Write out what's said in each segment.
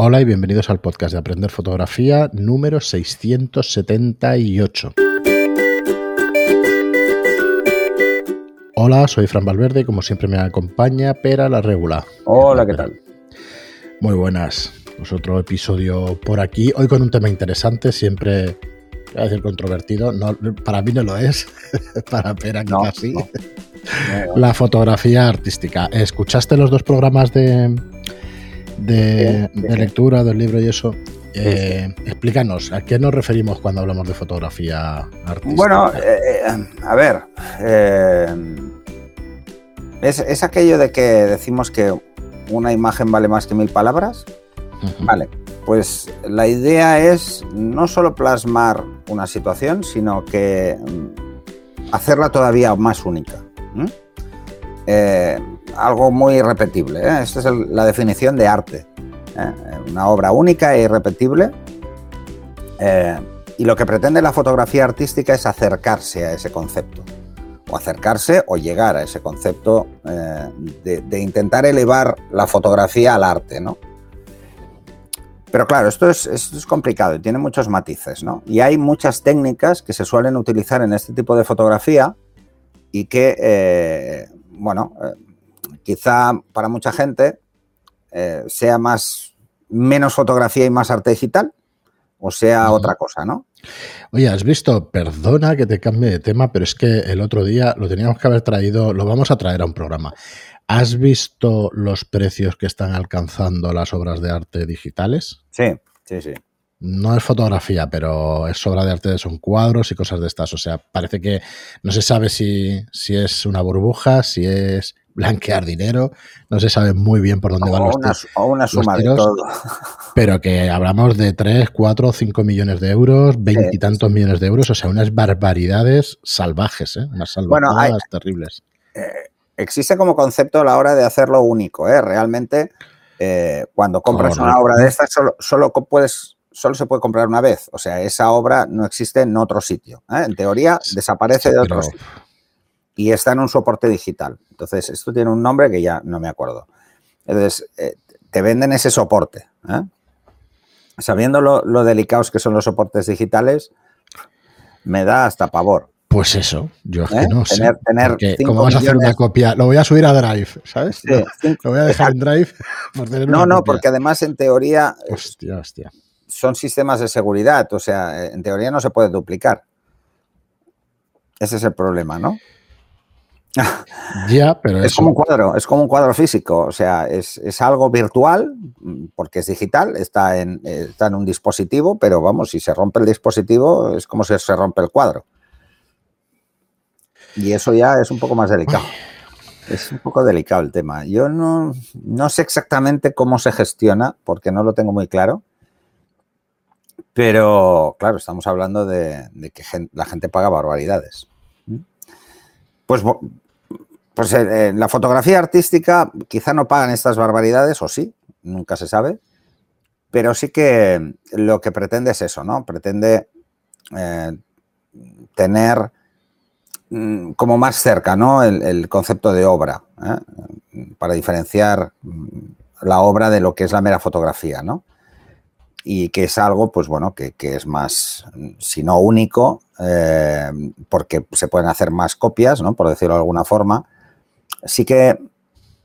Hola y bienvenidos al podcast de Aprender Fotografía número 678. Hola, soy Fran Valverde y como siempre me acompaña Pera la Regula. Hola, ¿qué tal? Muy buenas. Pues otro episodio por aquí. Hoy con un tema interesante, siempre voy a decir controvertido. No, para mí no lo es, para Pera quizás sí. La fotografía artística. ¿Escuchaste los dos programas de, de, lectura del libro y eso. Eh, explícanos, ¿a qué nos referimos cuando hablamos de fotografía artística? Bueno, eh, eh, a ver, es, aquello de que decimos que una imagen vale más que mil palabras. Vale, pues la idea es no solo plasmar una situación, sino que mm, hacerla todavía más única algo muy irrepetible. ¿eh? Esta es la definición de arte. ¿eh? Una obra única e irrepetible. Eh, y lo que pretende la fotografía artística es acercarse a ese concepto. O acercarse o llegar a ese concepto de, intentar elevar la fotografía al arte, ¿no? Pero claro, esto es, complicado y tiene muchos matices, ¿no? Y hay muchas técnicas que se suelen utilizar en este tipo de fotografía y que, bueno, quizá para mucha gente eh, sea más menos fotografía y más arte digital o sea otra cosa, ¿no? Oye, has visto, perdona que te cambie de tema, pero es que el otro día lo teníamos que haber traído, lo vamos a traer a un programa. ¿Has visto los precios que están alcanzando las obras de arte digitales? Sí, sí, sí. No es fotografía, pero es obra de arte, son cuadros y cosas de estas. O sea, parece que no se sabe si, si es una burbuja, si es blanquear dinero, no se sabe muy bien por dónde van los, una, o una suma de todo. Pero que hablamos de 3, 4, 5 millones de euros, veintitantos millones de euros, o sea, unas barbaridades salvajes, ¿eh? unas salvajes terribles. Eh, existe como concepto a la hora de hacerlo único, ¿eh? realmente eh, cuando compras una obra de estas solo, solo puedes solo se puede comprar una vez. O sea, esa obra no existe en otro sitio. ¿eh? En teoría, desaparece de otro sitio y está en un soporte digital. Entonces, esto tiene un nombre que ya no me acuerdo. Entonces, eh, te venden ese soporte. ¿eh? Sabiendo lo, delicados que son los soportes digitales, me da hasta pavor. Pues eso, yo es que ¿Eh? no sé. Tener ¿Cómo vas a hacer una copia? Lo voy a subir a Drive, ¿sabes? lo voy a dejar en Drive por tener No, no, porque además en teoría hostia, hostia. son sistemas de seguridad, o sea, en teoría no se puede duplicar. Ese es el problema, ¿no? ya, pero es como un cuadro, es como un cuadro físico, o sea, es, algo virtual porque es digital, está en, está en un dispositivo, pero vamos, si se rompe el dispositivo es como si se rompe el cuadro. Y eso ya es un poco más delicado. Es un poco delicado el tema. Yo no, no sé exactamente cómo se gestiona, porque no lo tengo muy claro. Pero, claro, estamos hablando de, de que la gente paga barbaridades. Pues, pues eh, la fotografía artística quizá no pagan estas barbaridades, o sí, nunca se sabe, pero sí que lo que pretende es eso, ¿no? Pretende eh, tener mm, como más cerca, ¿no? El, concepto de obra, ¿eh? para diferenciar mm, la obra de lo que es la mera fotografía, ¿no? y que es algo, pues bueno, que, es más, si no único, eh, porque se pueden hacer más copias, ¿no? Por decirlo de alguna forma. Sí que,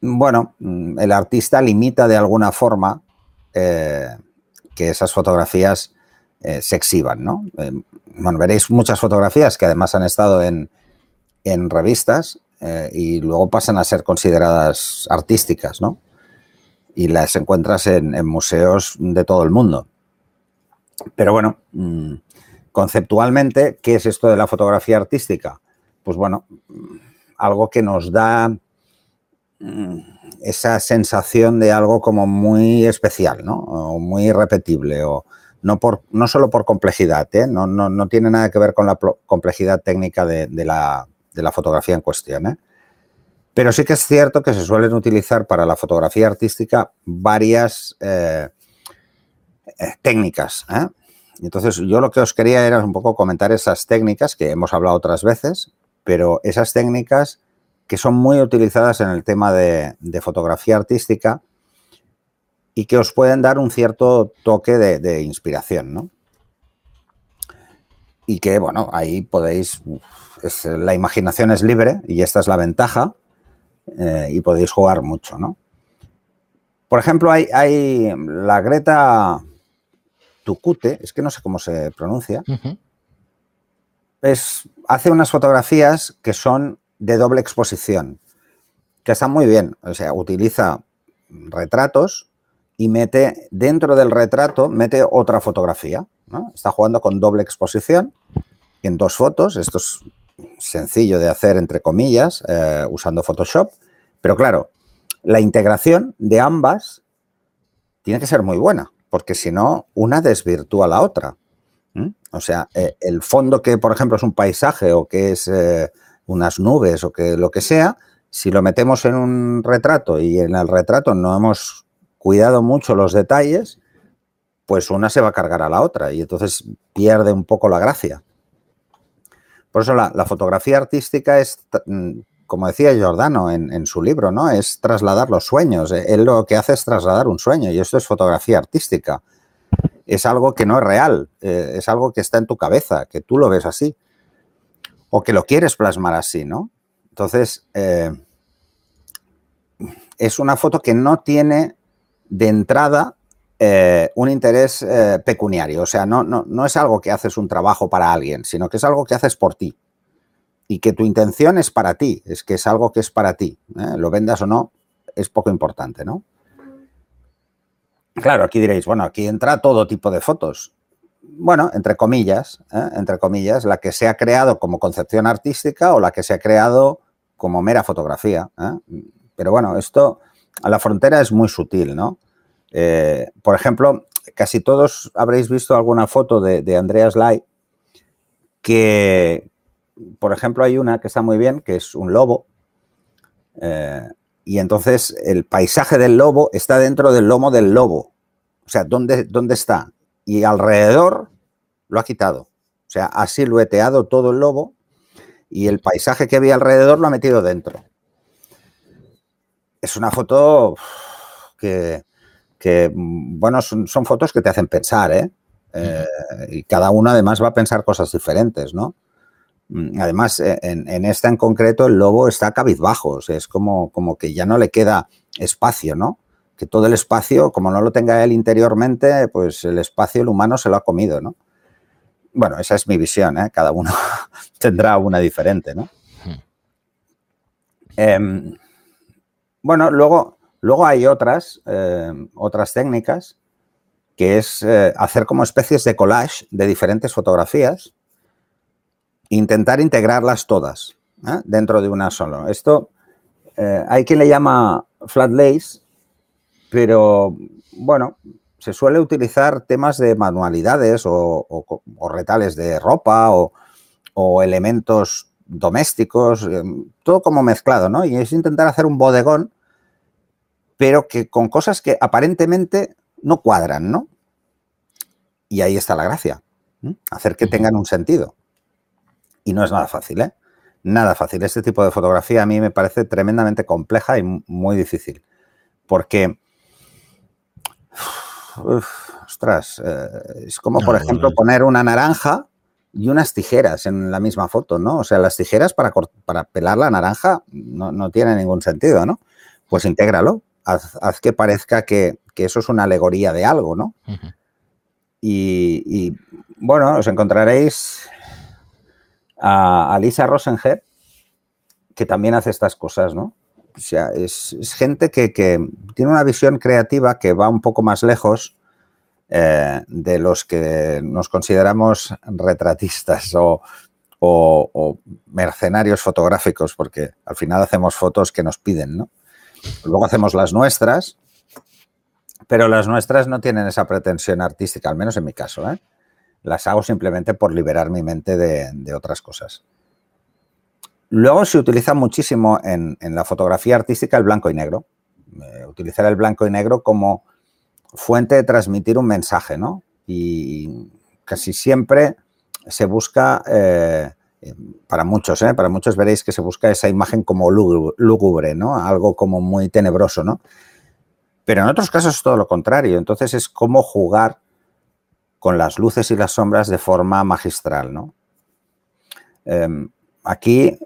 bueno, el artista limita de alguna forma eh, que esas fotografías eh, se exhiban, ¿no? bueno, veréis muchas fotografías que además han estado en, en revistas y luego pasan a ser consideradas artísticas, ¿no? y las encuentras en, museos de todo el mundo. Pero bueno, mm, conceptualmente, ¿qué es esto de la fotografía artística? Pues bueno, algo que nos da mm, esa sensación de algo como muy especial, ¿no? O muy irrepetible, o no, por, no solo por complejidad, ¿eh? no, no, tiene nada que ver con la complejidad técnica de, la, de la, fotografía en cuestión. ¿eh? Pero sí que es cierto que se suelen utilizar para la fotografía artística varias eh, eh, técnicas. Entonces, yo lo que os quería era un poco comentar esas técnicas que hemos hablado otras veces, pero esas técnicas que son muy utilizadas en el tema de, fotografía artística y que os pueden dar un cierto toque de, inspiración, ¿no? Y que, bueno, ahí podéis, la imaginación es libre y esta es la ventaja eh, y podéis jugar mucho, ¿no? Por ejemplo, hay, hay la Greta Tucute, es que no sé cómo se pronuncia, es, hace unas fotografías que son de doble exposición, que están muy bien. O sea, utiliza retratos y mete dentro del retrato, mete otra fotografía. Está jugando con doble exposición en dos fotos. Esto es sencillo de hacer, entre comillas, eh, usando Photoshop. Pero claro, la integración de ambas tiene que ser muy buena, porque si no, una desvirtúa la otra. O sea, eh, el fondo que, por ejemplo, es un paisaje o que es eh, unas nubes o que lo que sea, si lo metemos en un retrato y en el retrato no hemos cuidado mucho los detalles, pues una se va a cargar a la otra y entonces pierde un poco la gracia. Por eso la, fotografía artística es, mm, como decía Giordano en, su libro, ¿no? Es trasladar los sueños. Él lo que hace es trasladar un sueño y esto es fotografía artística. Es algo que no es real, eh, es algo que está en tu cabeza, que tú lo ves así o que lo quieres plasmar así, ¿no? Entonces, eh, es una foto que no tiene de entrada eh, un interés pecuniario. O sea, no, no, no, es algo que haces un trabajo para alguien, sino que es algo que haces por ti. Y que tu intención es para ti, es que es algo que es para ti. Lo vendas o no, es poco importante, ¿no? Claro, aquí diréis, bueno, aquí entra todo tipo de fotos. Bueno, entre comillas, entre comillas, la que se ha creado como concepción artística o la que se ha creado como mera fotografía. Pero bueno, esto a la frontera es muy sutil, ¿no? Eh, por ejemplo, casi todos habréis visto alguna foto de, Andreas Lai que, por ejemplo, hay una que está muy bien, que es un lobo. Eh, y entonces el paisaje del lobo está dentro del lomo del lobo. O sea, ¿dónde, ¿dónde está? Y alrededor lo ha quitado. O sea, ha silueteado todo el lobo y el paisaje que había alrededor lo ha metido dentro es una foto que, bueno, son, fotos que te hacen pensar, ¿eh? ¿eh? y cada uno además va a pensar cosas diferentes, ¿no? Mm, además, e, en, esta en concreto, el lobo está cabizbajo, o sea, es como, como que ya no le queda espacio, ¿no? Que todo el espacio, como no lo tenga él interiormente, pues el espacio, el humano se lo ha comido, ¿no? Bueno, esa es mi visión, ¿eh? Cada uno tendrá una diferente, ¿no? Bueno, luego, luego hay otras, eh, otras técnicas que es eh, hacer como especies de collage de diferentes fotografías, intentar integrarlas todas ¿eh? dentro de una sola. Esto hay quien le llama flat lace, pero bueno, se suele utilizar temas de manualidades o, retales de ropa o, o elementos domésticos, todo como mezclado, ¿no? Y es intentar hacer un bodegón pero que con cosas que aparentemente no cuadran, ¿no? Y ahí está la gracia, hacer que tengan un sentido. Y no es nada fácil, ¿eh? Nada fácil. Este tipo de fotografía a mí me parece tremendamente compleja y muy difícil. Porque, ostras, eh, es como, por ejemplo, poner una naranja y unas tijeras en la misma foto, ¿no? O sea, las tijeras para, para pelar la naranja no, no tiene ningún sentido, ¿no? Pues intégralo, haz, que parezca que, eso es una alegoría de algo, ¿no? y, bueno, os encontraréis a, Lisa Rosenger, que también hace estas cosas, ¿no? O sea, es, gente que, tiene una visión creativa que va un poco más lejos eh, de los que nos consideramos retratistas o, mercenarios fotográficos, porque al final hacemos fotos que nos piden, ¿no? Luego hacemos las nuestras, pero las nuestras no tienen esa pretensión artística, al menos en mi caso. ¿eh? Las hago simplemente por liberar mi mente de, otras cosas. Luego se utiliza muchísimo en, la fotografía artística el blanco y negro. Eh, utilizar el blanco y negro como fuente de transmitir un mensaje, ¿no? Y casi siempre se busca eh, para muchos, ¿eh? para muchos veréis que se busca esa imagen como lúgubre, ¿no? Algo como muy tenebroso, ¿no? Pero en otros casos es todo lo contrario. Entonces es como jugar con las luces y las sombras de forma magistral, ¿no? Em, aquí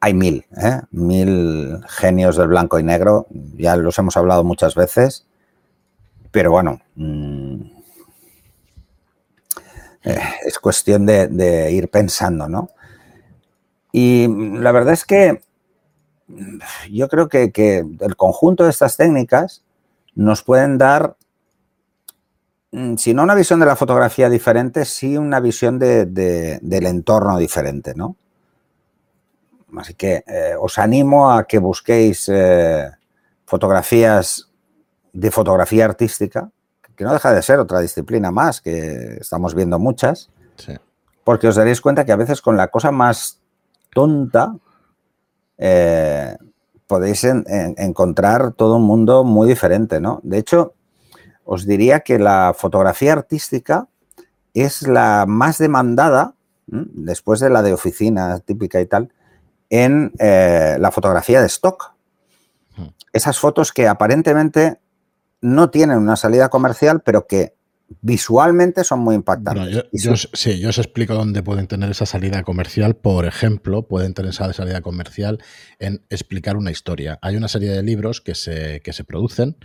hay mil, ¿eh? mil genios del blanco y negro, ya los hemos hablado muchas veces, pero bueno, mm, eh, es cuestión de, ir pensando, ¿no? Y la verdad es que yo creo que, el conjunto de estas técnicas nos pueden dar, si no una visión de la fotografía diferente, sí una visión del entorno diferente, ¿no? Así que eh, os animo a que busquéis eh, fotografías de fotografía artística, que no deja de ser otra disciplina más, que estamos viendo muchas, porque os daréis cuenta que a veces con la cosa más tonta eh, podéis encontrar todo un mundo muy diferente, ¿no? De hecho, os diría que la fotografía artística es la más demandada, después de la de oficina típica y tal, en eh, la fotografía de stock. Hmm. Esas fotos que aparentemente no tienen una salida comercial, pero que visualmente son muy impactantes. yo, sí, yo os explico dónde pueden tener esa salida comercial. Por ejemplo, pueden tener esa salida comercial en explicar una historia. Hay una serie de libros que se, que se producen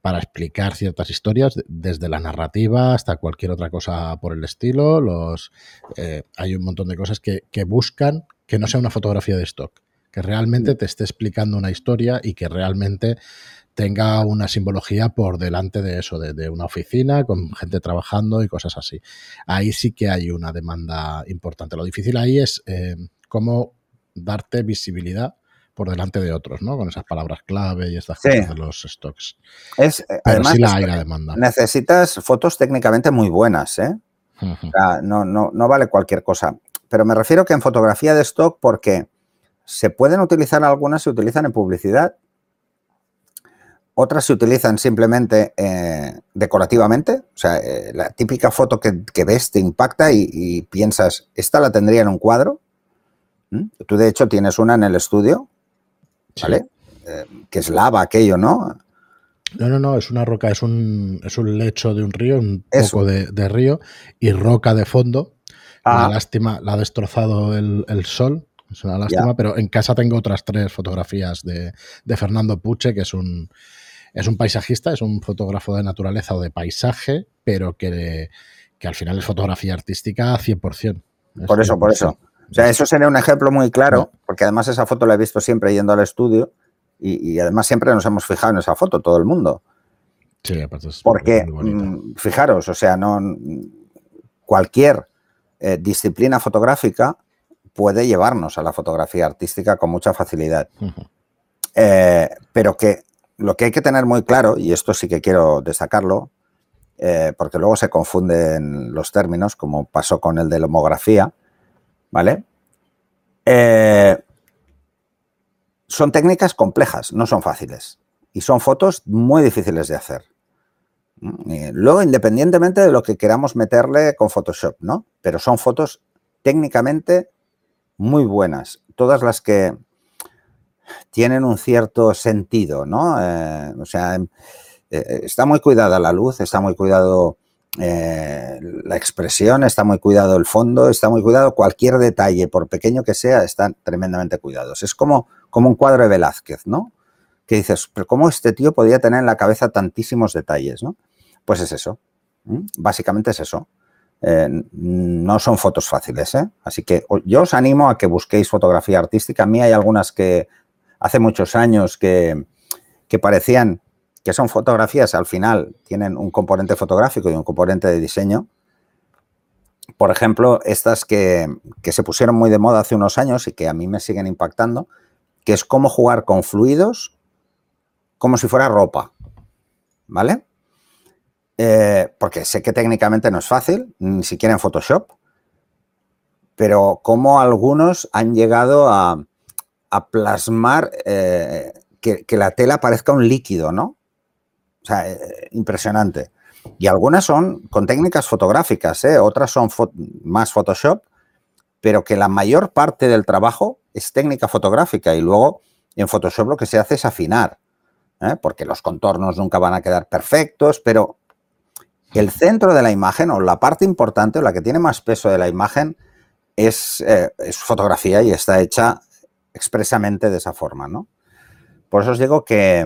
para explicar ciertas historias, desde la narrativa hasta cualquier otra cosa por el estilo. Los, eh, hay un montón de cosas que, que buscan que no sea una fotografía de stock, que realmente te esté explicando una historia y que realmente tenga una simbología por delante de eso, de, una oficina con gente trabajando y cosas así. Ahí sí que hay una demanda importante. Lo difícil ahí es eh, cómo darte visibilidad por delante de otros, ¿no? Con esas palabras clave y estas cosas de los stocks. Es, eh, además, sí la hay la demanda. Necesitas fotos técnicamente muy buenas, ¿eh? no, no, no vale cualquier cosa pero me refiero que en fotografía de stock porque se pueden utilizar algunas, se utilizan en publicidad, otras se utilizan simplemente eh, decorativamente, o sea, eh, la típica foto que, ves te impacta y, piensas, esta la tendría en un cuadro. ¿Mm? Tú de hecho tienes una en el estudio, ¿vale? Eh, que es lava aquello, ¿no? No, no, no, es una roca, es un, es un lecho de un río, un poco de, de, río y roca de fondo una ah. lástima, la ha destrozado el, sol. Es una lástima, pero en casa tengo otras tres fotografías de, Fernando Puche, que es un, es un paisajista, es un fotógrafo de naturaleza o de paisaje, pero que, al final es fotografía artística 100%. Por eso, por eso. O sea, eso sería un ejemplo muy claro, porque además esa foto la he visto siempre yendo al estudio y, además siempre nos hemos fijado en esa foto, todo el mundo. Sí, aparte es Porque, mm, fijaros, o sea, no cualquier eh, disciplina fotográfica puede llevarnos a la fotografía artística con mucha facilidad. Eh, pero que lo que hay que tener muy claro, y esto sí que quiero destacarlo, eh, porque luego se confunden los términos, como pasó con el de la homografía, ¿vale? son técnicas complejas, no son fáciles. Y son fotos muy difíciles de hacer. Luego, independientemente de lo que queramos meterle con Photoshop, ¿no? Pero son fotos técnicamente muy buenas. Todas las que tienen un cierto sentido, ¿no? Eh, o sea, em, eh, está muy cuidada la luz, está muy cuidado eh, la expresión, está muy cuidado el fondo, está muy cuidado cualquier detalle, por pequeño que sea, están tremendamente cuidados. Es como, como un cuadro de Velázquez, ¿no? Que dices, pero ¿cómo este tío podía tener en la cabeza tantísimos detalles, ¿no? Pues es eso. Básicamente es eso. Eh, no son fotos fáciles, ¿eh? Así que yo os animo a que busquéis fotografía artística. A mí hay algunas que hace muchos años que, parecían que son fotografías, al final tienen un componente fotográfico y un componente de diseño. Por ejemplo, estas que, que se pusieron muy de moda hace unos años y que a mí me siguen impactando, que es cómo jugar con fluidos como si fuera ropa. ¿Vale? Eh, porque sé que técnicamente no es fácil, ni siquiera en Photoshop, pero como algunos han llegado a, plasmar eh, que, la tela parezca un líquido, ¿no? O sea, eh, impresionante. Y algunas son con técnicas fotográficas, otras son más Photoshop, pero que la mayor parte del trabajo es técnica fotográfica y luego en Photoshop lo que se hace es afinar. ¿eh? porque los contornos nunca van a quedar perfectos, pero el centro de la imagen o la parte importante o la que tiene más peso de la imagen es, eh, es fotografía y está hecha expresamente de esa forma, ¿no? Por eso os digo que,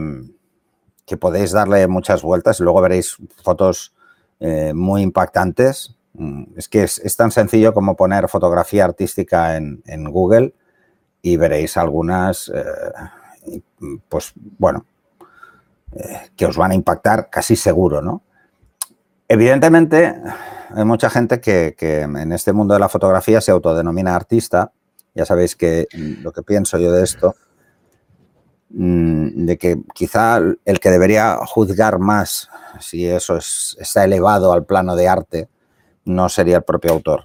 que podéis darle muchas vueltas y luego veréis fotos eh, muy impactantes. Mm, es que es, tan sencillo como poner fotografía artística en, Google y veréis algunas, eh, pues bueno, eh, que os van a impactar casi seguro, ¿no? Evidentemente, hay mucha gente que, que, en este mundo de la fotografía se autodenomina artista. Ya sabéis que lo que pienso yo de esto Mm, de que quizá el que debería juzgar más si eso está elevado al plano de arte no sería el propio autor.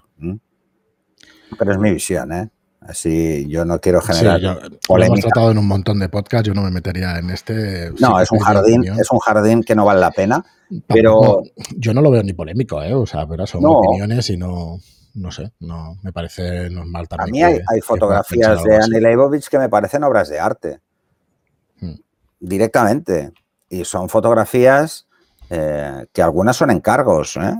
Pero es mi visión, ¿eh? Así yo no quiero generar. Lo hemos tratado en un montón de podcasts, yo no me metería en este. No, es un jardín, es un jardín que no vale la pena. Pero. yo no lo veo ni polémico, ¿eh? O sea, pero son opiniones y no. No sé, no me parece normal también. A mí hay, fotografías de Annie Leibovitz que me parecen obras de arte directamente. Y son fotografías eh, que algunas son encargos. ¿eh?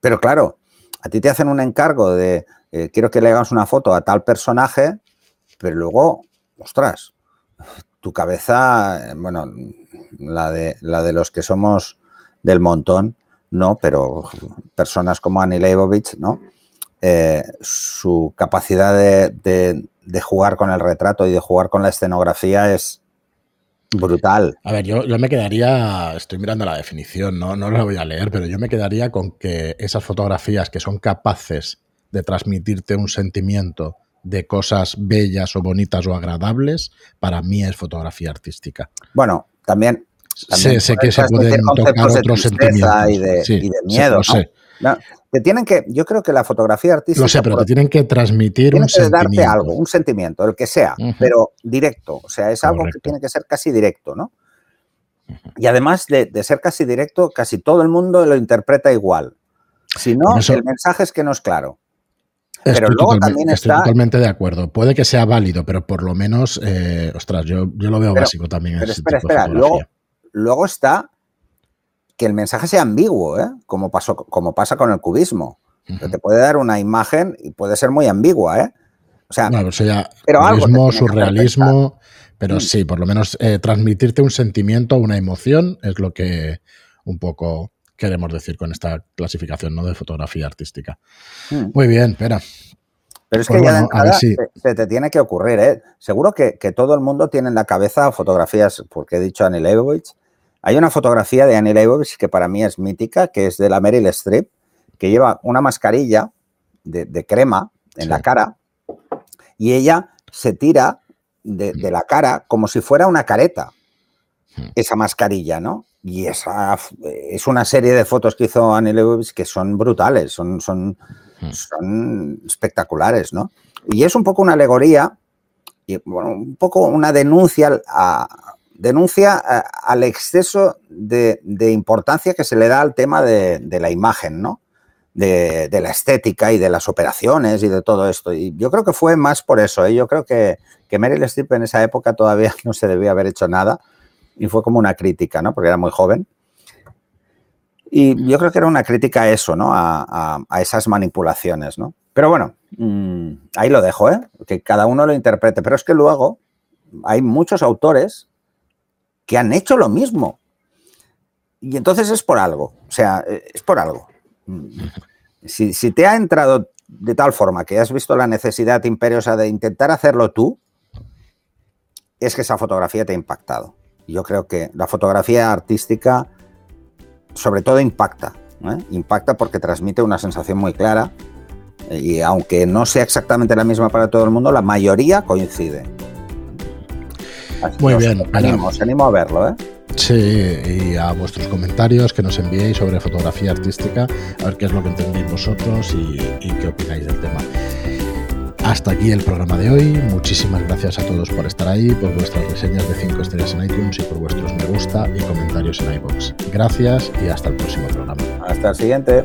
Pero claro, a ti te hacen un encargo de eh, quiero que le hagas una foto a tal personaje, pero luego, ostras, tu cabeza, bueno, la de, la de los que somos del montón, no, pero personas como Annie Leibovitz, ¿no? su capacidad de, de, jugar con el retrato y de jugar con la escenografía es, Brutal. A ver, yo, yo, me quedaría, estoy mirando la definición, ¿no? no la voy a leer, pero yo me quedaría con que esas fotografías que son capaces de transmitirte un sentimiento de cosas bellas o bonitas o agradables, para mí es fotografía artística. Bueno, también... sé, que se pueden tocar otros sentimientos. Y de, y de miedo. ¿no? Te tienen que, yo creo que la fotografía artística. Lo sé, pero te tienen que transmitir un que darte algo, un sentimiento, el que sea, pero directo. O sea, es algo que tiene que ser casi directo, ¿no? Y además de, ser casi directo, casi todo el mundo lo interpreta igual. Si no, el mensaje es que no es claro. Pero luego también está. Estoy totalmente de acuerdo. Puede que sea válido, pero por lo menos, eh, ostras, yo, yo, lo veo básico también. Pero espera, espera. Luego, luego está que el mensaje sea ambiguo, ¿eh? como, pasó, como pasa con el cubismo. Te puede dar una imagen y puede ser muy ambigua, ¿eh? O sea, pero cubismo, surrealismo, pero mm. sí, por lo menos eh, transmitirte un sentimiento, una emoción, es lo que un poco queremos decir con esta clasificación ¿no? de fotografía artística. Mm. Muy bien, espera. Pero es pues que ya de entrada se, te tiene que ocurrir, ¿eh? Seguro que, todo el mundo tiene en la cabeza fotografías, porque he dicho Annie Leibovitz, hay una fotografía de Annie Leibovitz que para mí es mítica, que es de la Meryl Streep, que lleva una mascarilla de, crema en la cara y ella se tira de, la cara como si fuera una careta, hmm. esa mascarilla, ¿no? Y esa es una serie de fotos que hizo Annie Leibovitz que son brutales, son, son, hmm. son espectaculares, ¿no? Y es un poco una alegoría y bueno, un poco una denuncia a, denuncia eh, al exceso de, importancia que se le da al tema de, la imagen, ¿no? De, la estética y de las operaciones y de todo esto. Y yo creo que fue más por eso. ¿eh? Yo creo que, que Meryl Streep en esa época todavía no se debía haber hecho nada y fue como una crítica, ¿no? Porque era muy joven. Y yo creo que era una crítica a eso, ¿no? A, esas manipulaciones, ¿no? Pero bueno, mm, ahí lo dejo, ¿eh? Que cada uno lo interprete. Pero es que luego hay muchos autores que han hecho lo mismo. Y entonces es por algo, o sea, eh, es por algo. Si, te ha entrado de tal forma que has visto la necesidad imperiosa de intentar hacerlo tú, es que esa fotografía te ha impactado. Yo creo que la fotografía artística sobre todo impacta. ¿eh? Impacta porque transmite una sensación muy clara y aunque no sea exactamente la misma para todo el mundo, la mayoría coincide. Muy bien. Animo, os animo a verlo, ¿eh? Sí, y a vuestros comentarios que nos enviéis sobre fotografía artística, a ver qué es lo que entendéis vosotros y, qué opináis del tema. Hasta aquí el programa de hoy. Muchísimas gracias a todos por estar ahí, por vuestras reseñas de 5 estrellas en iTunes y por vuestros me gusta y comentarios en iBox. Gracias y hasta el próximo programa. Hasta el siguiente.